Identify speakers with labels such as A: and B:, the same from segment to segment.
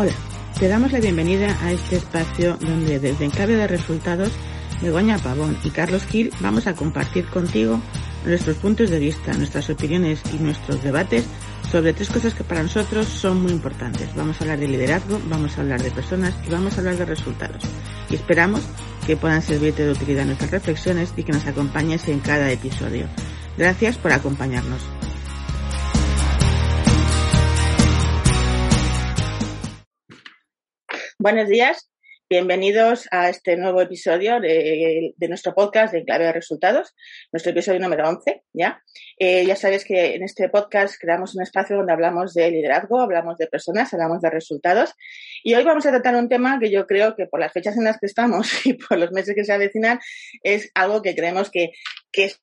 A: Hola, te damos la bienvenida a este espacio donde desde Enclave de Resultados, Begoña Pavón y Carlos Gil vamos a compartir contigo nuestros puntos de vista, nuestras opiniones y nuestros debates sobre tres cosas que para nosotros son muy importantes. Vamos a hablar de liderazgo, vamos a hablar de personas y vamos a hablar de resultados. Y esperamos que puedan servirte de utilidad nuestras reflexiones y que nos acompañes en cada episodio. Gracias por acompañarnos. Buenos días, bienvenidos a este nuevo episodio de, nuestro podcast de Clave de Resultados, nuestro episodio número 11, ¿ya? Eh, ya sabes que en este podcast creamos un espacio donde hablamos de liderazgo, hablamos de personas, hablamos de resultados y hoy vamos a tratar un tema que yo creo que por las fechas en las que estamos y por los meses que se avecinan es algo que creemos que, que es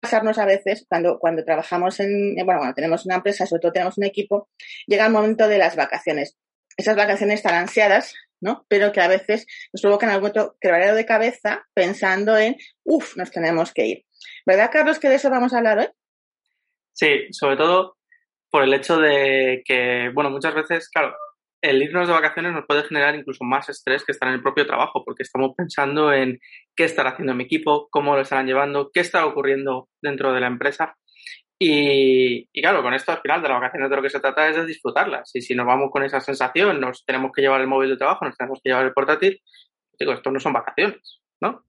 A: pasarnos a veces cuando, cuando trabajamos en, bueno, cuando tenemos una empresa, sobre todo tenemos un equipo, llega el momento de las vacaciones esas vacaciones tan ansiadas, ¿no? Pero que a veces nos provocan algún quebradero de cabeza pensando en, uff, nos tenemos que ir. ¿Verdad, Carlos, que de eso vamos a hablar hoy?
B: Sí, sobre todo por el hecho de que, bueno, muchas veces, claro, el irnos de vacaciones nos puede generar incluso más estrés que estar en el propio trabajo, porque estamos pensando en qué estará haciendo mi equipo, cómo lo estarán llevando, qué está ocurriendo dentro de la empresa. Y, claro, con esto al final de las vacaciones de lo que se trata es de disfrutarlas. Y si nos vamos con esa sensación, nos tenemos que llevar el móvil de trabajo, nos tenemos que llevar el portátil, digo, esto no son vacaciones, ¿no?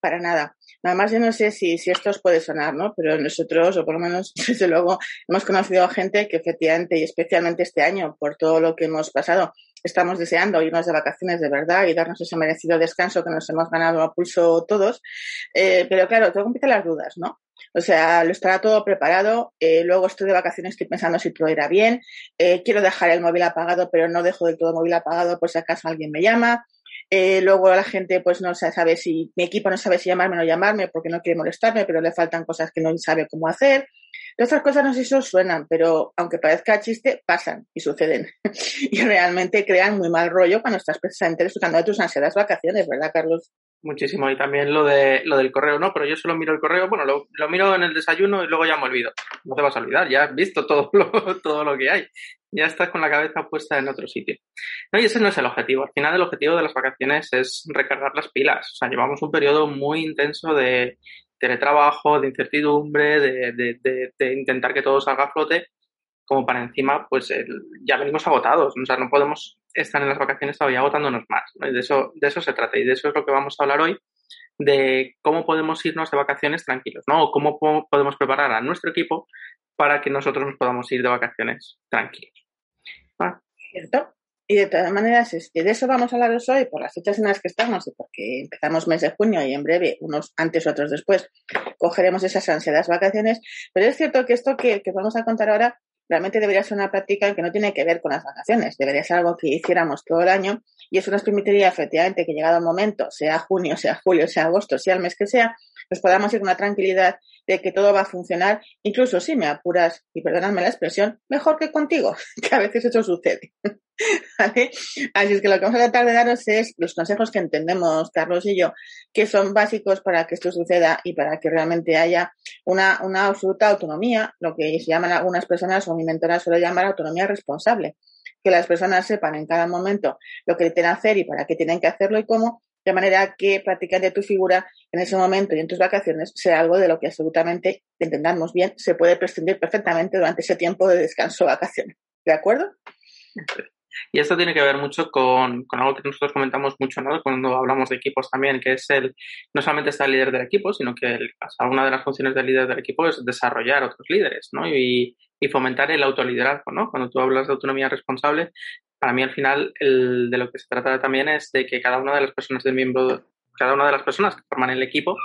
A: Para nada. Nada más yo no sé si, si esto os puede sonar, ¿no? Pero nosotros, o por lo menos desde luego, hemos conocido a gente que efectivamente, y especialmente este año, por todo lo que hemos pasado, estamos deseando irnos de vacaciones de verdad y darnos ese merecido descanso que nos hemos ganado a pulso todos. Eh, pero claro, todo empieza las dudas, ¿no? O sea, lo estará todo preparado. Eh, luego estoy de vacaciones, estoy pensando si todo irá bien. Eh, quiero dejar el móvil apagado, pero no dejo del todo el móvil apagado por si acaso alguien me llama. Eh, luego la gente pues no sabe si, mi equipo no sabe si llamarme o no llamarme porque no quiere molestarme, pero le faltan cosas que no sabe cómo hacer. Estas cosas no sé si os suenan, pero aunque parezca chiste, pasan y suceden. y realmente crean muy mal rollo cuando estás precisamente disfrutando de tus ansiadas vacaciones, ¿verdad, Carlos?
B: Muchísimo. Y también lo de lo del correo, ¿no? Pero yo solo miro el correo, bueno, lo, miro en el desayuno y luego ya me olvido. No te vas a olvidar, ya has visto todo todo lo que hay. Ya estás con la cabeza puesta en otro sitio. No, y ese no es el objetivo. Al final el objetivo de las vacaciones es recargar las pilas. O sea, llevamos un periodo muy intenso de teletrabajo, de incertidumbre, de, de, de, intentar que todo salga a flote, como para encima, pues ya venimos agotados. O sea, no podemos estar en las vacaciones todavía agotándonos más. Y de eso, de eso se trata y de eso es lo que vamos a hablar hoy, de cómo podemos irnos de vacaciones tranquilos, ¿no? O cómo podemos preparar a nuestro equipo para que nosotros nos podamos ir de vacaciones tranquilos.
A: ¿Cierto? Y de todas maneras, es que de eso vamos a hablar hoy por las fechas en las que estamos y porque empezamos mes de junio y en breve, unos antes, otros después, cogeremos esas ansiadas vacaciones. Pero es cierto que esto que, que vamos a contar ahora realmente debería ser una práctica que no tiene que ver con las vacaciones, debería ser algo que hiciéramos todo el año y eso nos permitiría efectivamente que llegado el momento, sea junio, sea julio, sea agosto, sea el mes que sea, nos podamos ir con la tranquilidad de que todo va a funcionar, incluso si me apuras, y perdonadme la expresión, mejor que contigo, que a veces eso sucede. Así es que lo que vamos a tratar de daros es los consejos que entendemos, Carlos y yo, que son básicos para que esto suceda y para que realmente haya una, una absoluta autonomía, lo que se llaman algunas personas o mi mentora suele llamar autonomía responsable. Que las personas sepan en cada momento lo que tienen que hacer y para qué tienen que hacerlo y cómo, de manera que de tu figura en ese momento y en tus vacaciones sea algo de lo que absolutamente, entendamos bien, se puede prescindir perfectamente durante ese tiempo de descanso o vacaciones. ¿De acuerdo?
B: Y esto tiene que ver mucho con, con, algo que nosotros comentamos mucho, ¿no? Cuando hablamos de equipos también, que es el, no solamente está líder del equipo, sino que el, una de las funciones del líder del equipo es desarrollar otros líderes, ¿no? Y, y fomentar el autoliderazgo, ¿no? Cuando tú hablas de autonomía responsable, para mí al final el, de lo que se trata también es de que cada una de las personas del miembro, cada una de las personas que forman el equipo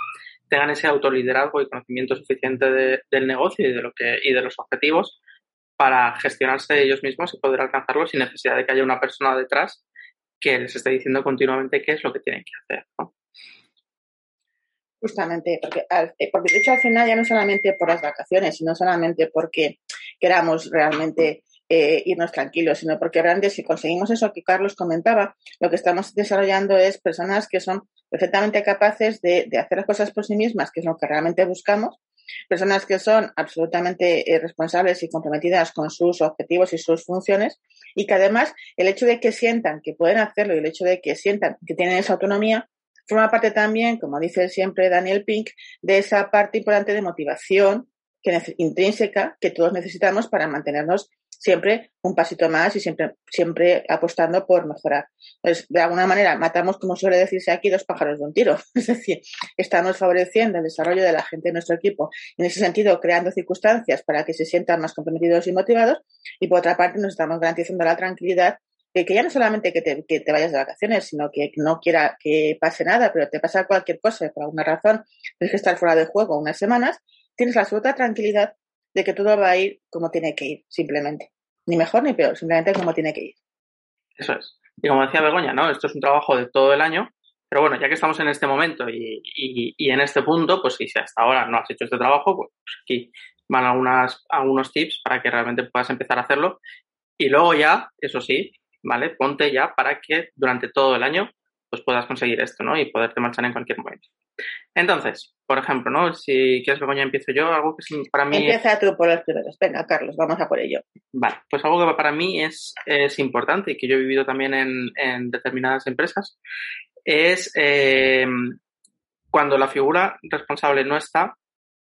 B: tengan ese autoliderazgo y conocimiento suficiente de, del negocio y de lo que y de los objetivos para gestionarse ellos mismos y poder alcanzarlos sin necesidad de que haya una persona detrás que les esté diciendo continuamente qué es lo que tienen que hacer. ¿no?
A: Justamente, porque, eh, porque de hecho al final ya no solamente por las vacaciones, sino solamente porque queramos realmente eh, irnos tranquilos, sino porque realmente si conseguimos eso que Carlos comentaba, lo que estamos desarrollando es personas que son perfectamente capaces de, hacer las cosas por sí mismas, que es lo que realmente buscamos, personas que son absolutamente eh, responsables y comprometidas con sus objetivos y sus funciones y que además el hecho de que sientan que pueden hacerlo y el hecho de que sientan que tienen esa autonomía forma parte también, como dice siempre Daniel Pink, de esa parte importante de motivación que, intrínseca que todos necesitamos para mantenernos siempre un pasito más y siempre, siempre apostando por mejorar. Pues, de alguna manera, matamos, como suele decirse aquí, dos pájaros de un tiro. Es decir, estamos favoreciendo el desarrollo de la gente de nuestro equipo, en ese sentido, creando circunstancias para que se sientan más comprometidos y motivados, y por otra parte, nos estamos garantizando la tranquilidad de que ya no solamente que te, que te vayas de vacaciones, sino que no quiera que pase nada, pero te pasa cualquier cosa, por alguna razón, tienes que estar fuera de juego unas semanas, tienes la absoluta tranquilidad de que todo va a ir como tiene que ir, simplemente. Ni mejor ni peor, simplemente como tiene que ir.
B: Eso es. Y como decía Begoña, ¿no? Esto es un trabajo de todo el año, pero bueno, ya que estamos en este momento y, y, en este punto, pues si hasta ahora no has hecho este trabajo, pues aquí van algunas, algunos tips para que realmente puedas empezar a hacerlo. Y luego ya, eso sí, ¿vale? Ponte ya para que durante todo el año pues puedas conseguir esto, ¿no? Y poderte marchar en cualquier momento. Entonces, por ejemplo, ¿no? Si quieres, Begoña, empiezo yo, algo que para mí...
A: Empieza tú por los primeros. Venga, Carlos, vamos a por ello.
B: Vale, pues algo que para mí es, es importante y que yo he vivido también en, en determinadas empresas es eh, cuando la figura responsable no está,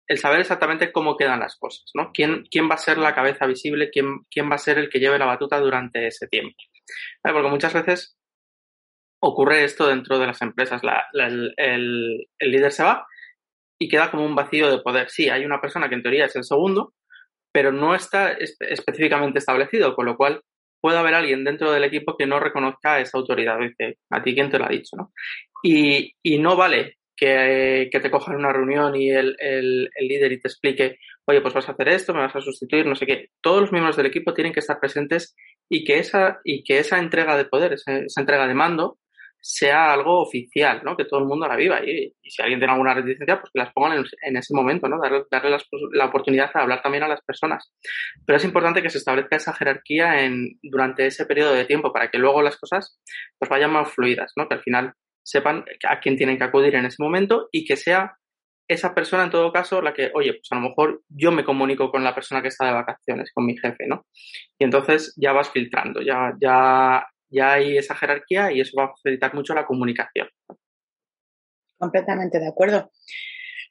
B: el saber exactamente cómo quedan las cosas, ¿no? ¿Quién, quién va a ser la cabeza visible? ¿Quién, quién va a ser el que lleve la batuta durante ese tiempo? Porque muchas veces ocurre esto dentro de las empresas. el, líder se va y queda como un vacío de poder. Sí, hay una persona que en teoría es el segundo, pero no está específicamente establecido, con lo cual puede haber alguien dentro del equipo que no reconozca esa autoridad. Dice, a ti quién te lo ha dicho, ¿no? Y, no vale que, te cojan una reunión y el, líder y te explique, oye, pues vas a hacer esto, me vas a sustituir, no sé qué. Todos los miembros del equipo tienen que estar presentes y que esa, y que esa entrega de poder, esa entrega de mando, sea algo oficial, ¿no? Que todo el mundo la viva. Y, si alguien tiene alguna reticencia, pues que las pongan en, ese momento, ¿no? Darle, la oportunidad de hablar también a las personas. Pero es importante que se establezca esa jerarquía durante ese periodo de tiempo para que luego las cosas pues vayan más fluidas, ¿no? Que al final sepan a quién tienen que acudir en ese momento y que sea esa persona en todo caso la que, oye, pues a lo mejor yo me comunico con la persona que está de vacaciones, con mi jefe, ¿no? Y entonces ya vas filtrando, ya, ya ya hay esa jerarquía y eso va a facilitar mucho la comunicación.
A: Completamente de acuerdo.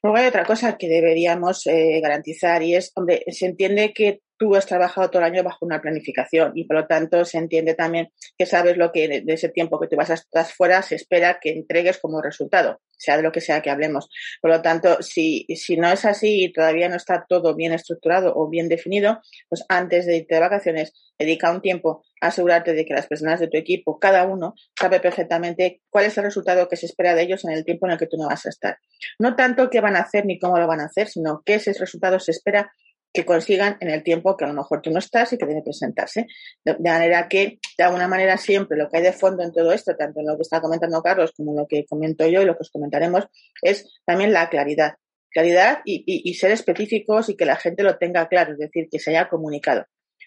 A: Luego hay otra cosa que deberíamos eh, garantizar y es, hombre, se entiende que tú has trabajado todo el año bajo una planificación y por lo tanto se entiende también que sabes lo que de ese tiempo que tú vas a estar fuera se espera que entregues como resultado, sea de lo que sea que hablemos. Por lo tanto, si, si no es así y todavía no está todo bien estructurado o bien definido, pues antes de irte de vacaciones, dedica un tiempo a asegurarte de que las personas de tu equipo, cada uno, sabe perfectamente cuál es el resultado que se espera de ellos en el tiempo en el que tú no vas a estar. No tanto qué van a hacer ni cómo lo van a hacer, sino qué ese resultado se espera que consigan en el tiempo que a lo mejor tú no estás y que debe presentarse. De, manera que, de alguna manera, siempre lo que hay de fondo en todo esto, tanto en lo que está comentando Carlos como en lo que comento yo y lo que os comentaremos, es también la claridad. Claridad y, ser específicos y que la gente lo tenga claro, es decir, que se haya comunicado.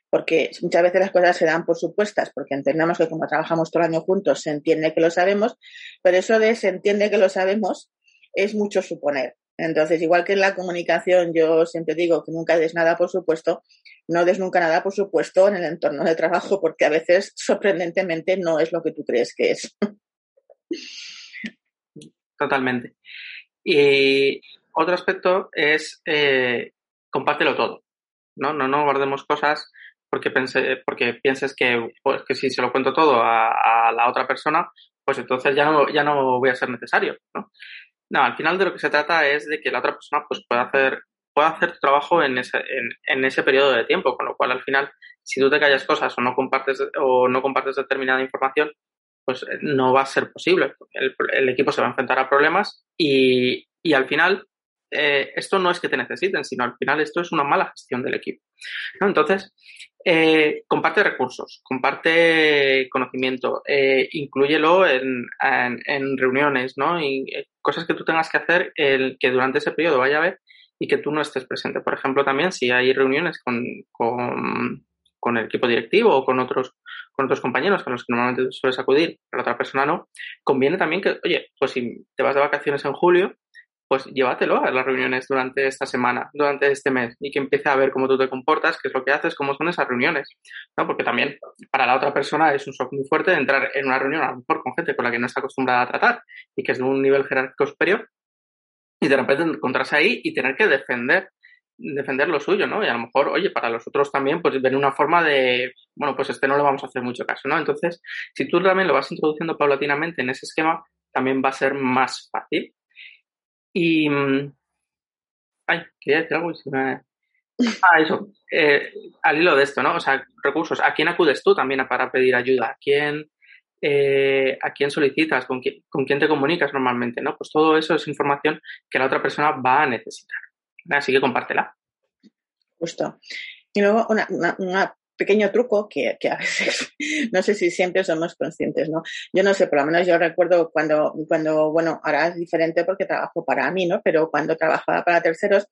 A: Porque muchas veces las cosas se dan por supuestas, porque entendemos que como trabajamos todo el año juntos, se entiende que lo sabemos, pero eso de se entiende que lo sabemos es mucho suponer. Entonces, igual que en la comunicación, yo siempre digo que nunca des nada por supuesto, no des nunca nada por supuesto en el entorno de trabajo, porque a veces, sorprendentemente, no es lo que tú crees que es.
B: Totalmente. Y otro aspecto es eh, compártelo todo. ¿no? No, no guardemos cosas porque, pienses que, pues, que si se lo cuento todo a, a, la otra persona, pues entonces ya no, ya no voy a ser necesario. ¿no? No, al final de lo que se trata es de que la otra persona pues pueda hacer, pueda hacer tu trabajo en ese, en, ese periodo de tiempo, con lo cual al final, si tú te callas cosas o no compartes o no compartes determinada información, pues eh, no va a ser posible. El, equipo se va a enfrentar a problemas y, y al final eh, esto no es que te necesiten, sino al final esto es una mala gestión del equipo. ¿no? Entonces, eh, comparte recursos, comparte conocimiento, eh, incluyelo en, en, reuniones, ¿no? Y eh, cosas que tú tengas que hacer el, que durante ese periodo vaya a haber y que tú no estés presente. Por ejemplo, también si hay reuniones con, con, con el equipo directivo o con otros, con otros compañeros con los que normalmente sueles acudir, pero otra persona no, conviene también que, oye, pues si te vas de vacaciones en julio, pues llévatelo a las reuniones durante esta semana, durante este mes, y que empiece a ver cómo tú te comportas, qué es lo que haces, cómo son esas reuniones, ¿no? Porque también para la otra persona es un shock muy fuerte entrar en una reunión a lo mejor con gente con la que no está acostumbrada a tratar y que es de un nivel jerárquico superior y de repente encontrarse ahí y tener que defender defender lo suyo, ¿no? Y a lo mejor, oye, para los otros también, pues ven una forma de, bueno, pues este no le vamos a hacer mucho caso, ¿no? Entonces, si tú también lo vas introduciendo paulatinamente en ese esquema, también va a ser más fácil. Y. Mm, ay, quería decir algo y me. Ah, eso. Eh, al hilo de esto, ¿no? O sea, recursos. ¿A quién acudes tú también para pedir ayuda? ¿A quién, eh, a quién solicitas? ¿Con quién, ¿Con quién te comunicas normalmente? ¿no? Pues todo eso es información que la otra persona va a necesitar. Así que compártela.
A: Justo. Y luego un pequeño truco que, que, a veces no sé si siempre somos conscientes, ¿no? Yo no sé, por lo menos yo recuerdo cuando, cuando, bueno, ahora es diferente porque trabajo para mí, ¿no? Pero cuando trabajaba para terceros,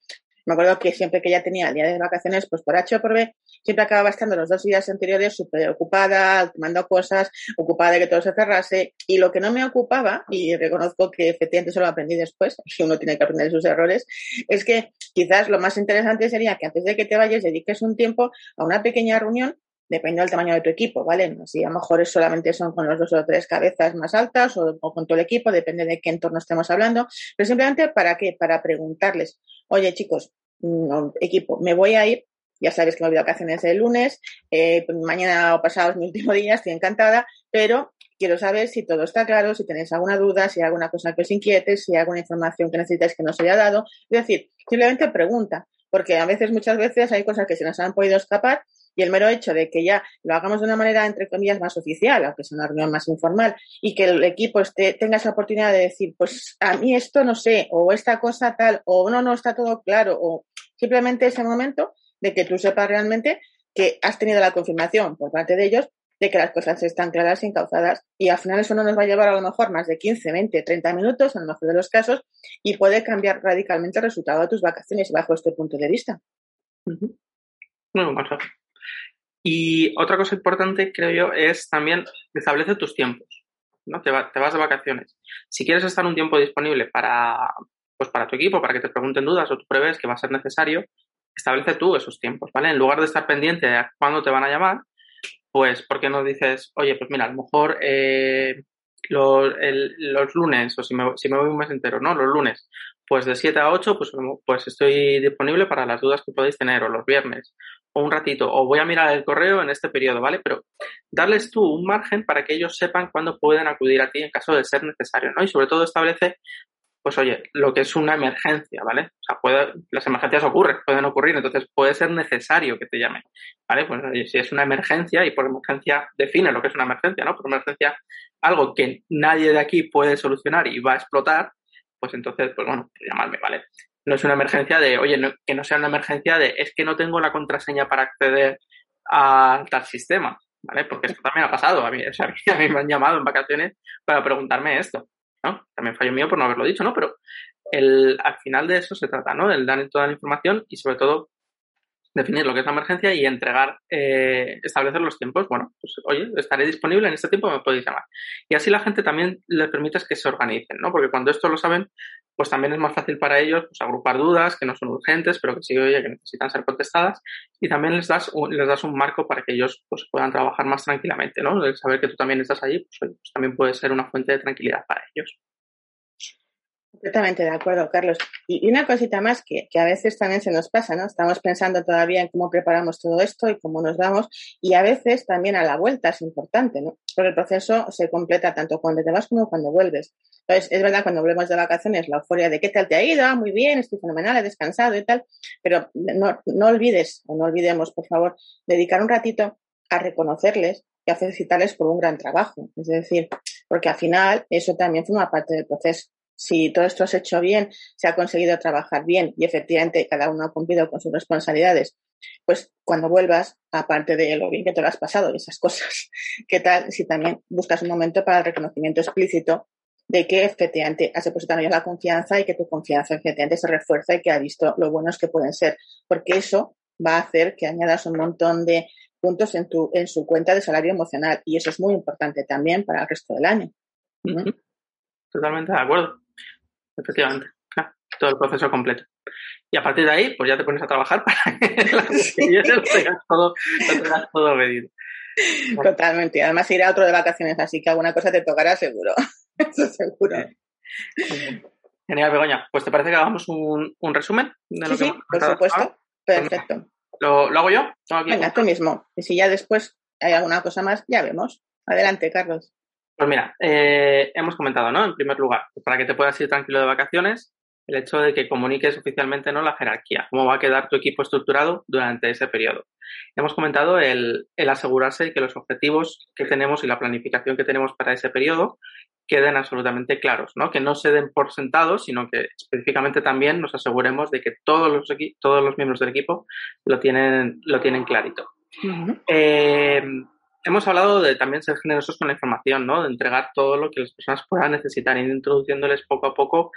A: me acuerdo que siempre que ella tenía el día de vacaciones, pues por H o por B, siempre acababa estando los dos días anteriores súper ocupada, tomando cosas, ocupada de que todo se cerrase. Y lo que no me ocupaba, y reconozco que efectivamente eso lo aprendí después, que uno tiene que aprender sus errores, es que quizás lo más interesante sería que antes de que te vayas dediques un tiempo a una pequeña reunión depende del tamaño de tu equipo, ¿vale? Si a lo mejor solamente son con los dos o tres cabezas más altas o, con todo el equipo, depende de qué entorno estemos hablando, pero simplemente para qué, para preguntarles, oye chicos, no, equipo, me voy a ir, ya sabes que me voy de vacaciones el lunes, eh, mañana o pasado es mi último día, estoy encantada, pero quiero saber si todo está claro, si tenéis alguna duda, si hay alguna cosa que os inquiete, si hay alguna información que necesitáis que no os haya dado. Es decir, simplemente pregunta, porque a veces, muchas veces hay cosas que se nos han podido escapar y el mero hecho de que ya lo hagamos de una manera, entre comillas, más oficial, aunque sea una reunión más informal, y que el equipo esté, tenga esa oportunidad de decir, pues a mí esto no sé, o esta cosa tal, o no, no está todo claro, o simplemente ese momento de que tú sepas realmente que has tenido la confirmación por parte de ellos de que las cosas están claras y encauzadas y al final eso no nos va a llevar a lo mejor más de 15, 20, 30 minutos en el mejor de los casos y puede cambiar radicalmente el resultado de tus vacaciones bajo este punto de vista.
B: Muy bueno. Y otra cosa importante, creo yo, es también establece tus tiempos. ¿no? Te, te, vas de vacaciones. Si quieres estar un tiempo disponible para, pues para tu equipo, para que te pregunten dudas o tú prevés que va a ser necesario, establece tú esos tiempos, ¿vale? En lugar de estar pendiente de cuándo te van a llamar, pues, ¿por qué no dices, oye, pues mira, a lo mejor eh, los, los, lunes, o si me, si me voy un mes entero, ¿no? Los lunes, pues de 7 a 8, pues, pues estoy disponible para las dudas que podéis tener, o los viernes, o un ratito, o voy a mirar el correo en este periodo, ¿vale? Pero darles tú un margen para que ellos sepan cuándo pueden acudir a ti en caso de ser necesario, ¿no? Y sobre todo establece, pues oye, lo que es una emergencia, ¿vale? O sea, puede, las emergencias ocurren, pueden ocurrir, entonces puede ser necesario que te llamen, ¿vale? Pues si es una emergencia, y por emergencia define lo que es una emergencia, ¿no? Por emergencia, algo que nadie de aquí puede solucionar y va a explotar, pues entonces, pues bueno, llamarme, ¿vale? No es una emergencia de, oye, que no sea una emergencia de, es que no tengo la contraseña para acceder a tal sistema, ¿vale? Porque esto también ha pasado, a mí, o sea, a mí me han llamado en vacaciones para preguntarme esto, ¿no? También fallo mío por no haberlo dicho, ¿no? Pero el, al final de eso se trata, ¿no? El dar toda la información y sobre todo definir lo que es la emergencia y entregar, eh, establecer los tiempos. Bueno, pues oye, estaré disponible en este tiempo, me podéis llamar. Y así la gente también le permites que se organicen, ¿no? Porque cuando esto lo saben, pues también es más fácil para ellos pues, agrupar dudas que no son urgentes, pero que sí, oye, que necesitan ser contestadas. Y también les das un, les das un marco para que ellos pues, puedan trabajar más tranquilamente, ¿no? El saber que tú también estás allí, pues, pues también puede ser una fuente de tranquilidad para ellos.
A: Completamente de acuerdo, Carlos. Y, una cosita más que, que, a veces también se nos pasa, ¿no? Estamos pensando todavía en cómo preparamos todo esto y cómo nos vamos, y a veces también a la vuelta es importante, ¿no? Porque el proceso se completa tanto cuando te vas como cuando vuelves. Entonces, es verdad, cuando volvemos de vacaciones, la euforia de qué tal te ha ido, ah, muy bien, estoy fenomenal, he descansado y tal, pero no, no olvides, o no olvidemos, por favor, dedicar un ratito a reconocerles y a felicitarles por un gran trabajo. Es decir, porque al final eso también forma parte del proceso si todo esto se ha hecho bien, se ha conseguido trabajar bien y efectivamente cada uno ha cumplido con sus responsabilidades, pues cuando vuelvas, aparte de lo bien que te lo has pasado y esas cosas, ¿qué tal si también buscas un momento para el reconocimiento explícito de que efectivamente has depositado ya la confianza y que tu confianza efectivamente se refuerza y que ha visto lo buenos que pueden ser? Porque eso va a hacer que añadas un montón de puntos en, tu, en su cuenta de salario emocional y eso es muy importante también para el resto del año.
B: Totalmente de acuerdo. Efectivamente. todo el proceso completo. Y a partir de ahí, pues ya te pones a trabajar para que lo tengas todo, lo tengas todo medido.
A: Totalmente. Además irá otro de vacaciones, así que alguna cosa te tocará seguro. Eso seguro.
B: Genial, Begoña. Pues te parece que hagamos un, un resumen
A: de lo sí, que por supuesto. Perfecto.
B: ¿Lo, ¿Lo, hago yo?
A: Venga, tú mismo. Y si ya después hay alguna cosa más, ya vemos. Adelante, Carlos.
B: Pues mira, eh, hemos comentado, ¿no? En primer lugar, para que te puedas ir tranquilo de vacaciones, el hecho de que comuniques oficialmente no la jerarquía, cómo va a quedar tu equipo estructurado durante ese periodo. Hemos comentado el, asegurarse de que los objetivos que tenemos y la planificación que tenemos para ese periodo queden absolutamente claros, ¿no? Que no se den por sentados, sino que específicamente también nos aseguremos de que todos los, todos los miembros del equipo lo tienen, lo tienen clarito. eh, hemos hablado de también ser generosos con la información, ¿no? De entregar todo lo que las personas puedan necesitar, ir introduciéndoles poco a poco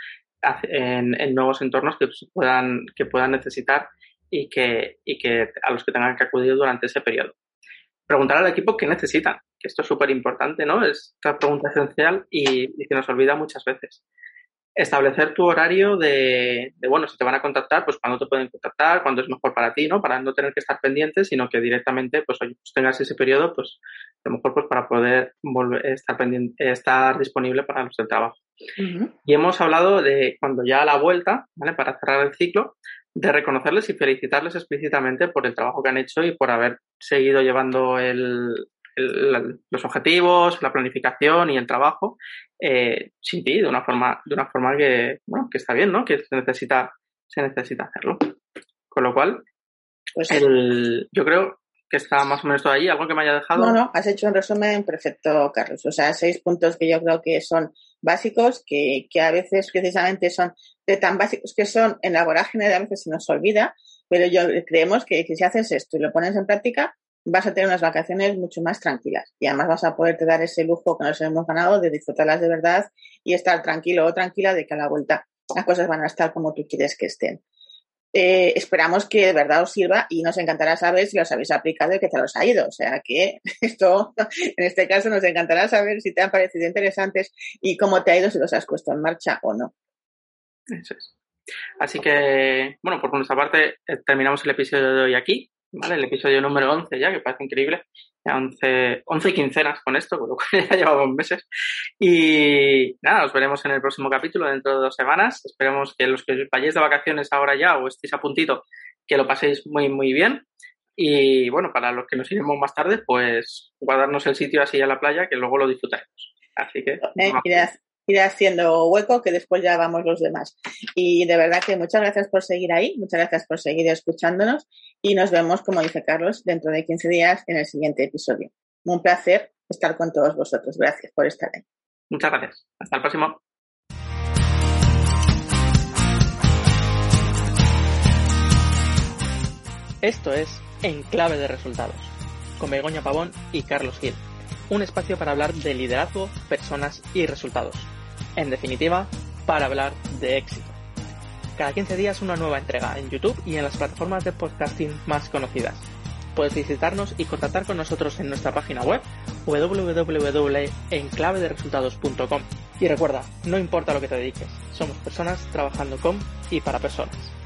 B: en, nuevos entornos que puedan, que puedan necesitar y que, y que a los que tengan que acudir durante ese periodo. Preguntar al equipo qué necesitan, que esto es súper importante, ¿no? Es una pregunta esencial y, y que nos olvida muchas veces establecer tu horario de, bueno, si te van a contactar, pues cuándo te pueden contactar, cuándo es mejor para ti, ¿no? Para no tener que estar pendiente, sino que directamente, pues, oye, pues tengas ese periodo, pues, a lo mejor, pues, para poder volver, estar pendiente, estar disponible para los del trabajo. Y hemos hablado de cuando ya a la vuelta, ¿vale? Para cerrar el ciclo, de reconocerles y felicitarles explícitamente por el trabajo que han hecho y por haber seguido llevando el, los objetivos, la planificación y el trabajo eh, sin ti, de una forma, de una forma que, bueno, que está bien, ¿no? Que se necesita, se necesita hacerlo. Con lo cual, pues, el, yo creo que está más o menos todo ahí. ¿Algo que me haya dejado?
A: No, no, has hecho un resumen perfecto, Carlos. O sea, seis puntos que yo creo que son básicos, que, que a veces precisamente son de tan básicos que son en la vorágine a veces se nos olvida, pero yo creemos que, que si haces esto y lo pones en práctica, vas a tener unas vacaciones mucho más tranquilas y además vas a poderte dar ese lujo que nos hemos ganado de disfrutarlas de verdad y estar tranquilo o tranquila de que a la vuelta las cosas van a estar como tú quieres que estén. Eh, esperamos que de verdad os sirva y nos encantará saber si los habéis aplicado y que te los ha ido. O sea que esto, en este caso, nos encantará saber si te han parecido interesantes y cómo te ha ido, si los has puesto en marcha o no.
B: Eso es. Así que, bueno, por nuestra parte, eh, terminamos el episodio de hoy aquí. ¿Vale? El episodio número 11 ya, que parece increíble. Ya 11, 11 quincenas con esto, con lo cual ya llevamos meses. Y nada, nos veremos en el próximo capítulo dentro de dos semanas. Esperemos que los que vayáis de vacaciones ahora ya o estéis a puntito, que lo paséis muy, muy bien. Y bueno, para los que nos iremos más tarde, pues guardarnos el sitio así a la playa, que luego lo disfrutaremos. Así que.
A: Eh, ir haciendo hueco, que después ya vamos los demás. Y de verdad que muchas gracias por seguir ahí, muchas gracias por seguir escuchándonos y nos vemos, como dice Carlos, dentro de 15 días en el siguiente episodio. Un placer estar con todos vosotros. Gracias por estar ahí.
B: Muchas gracias. Hasta el próximo. Esto es En Clave de Resultados, con Begoña Pavón y Carlos Gil. Un espacio para hablar de liderazgo, personas y resultados en definitiva, para hablar de éxito. Cada 15 días una nueva entrega en YouTube y en las plataformas de podcasting más conocidas. Puedes visitarnos y contactar con nosotros en nuestra página web www.enclavederesultados.com. Y recuerda, no importa lo que te dediques, somos personas trabajando con y para personas.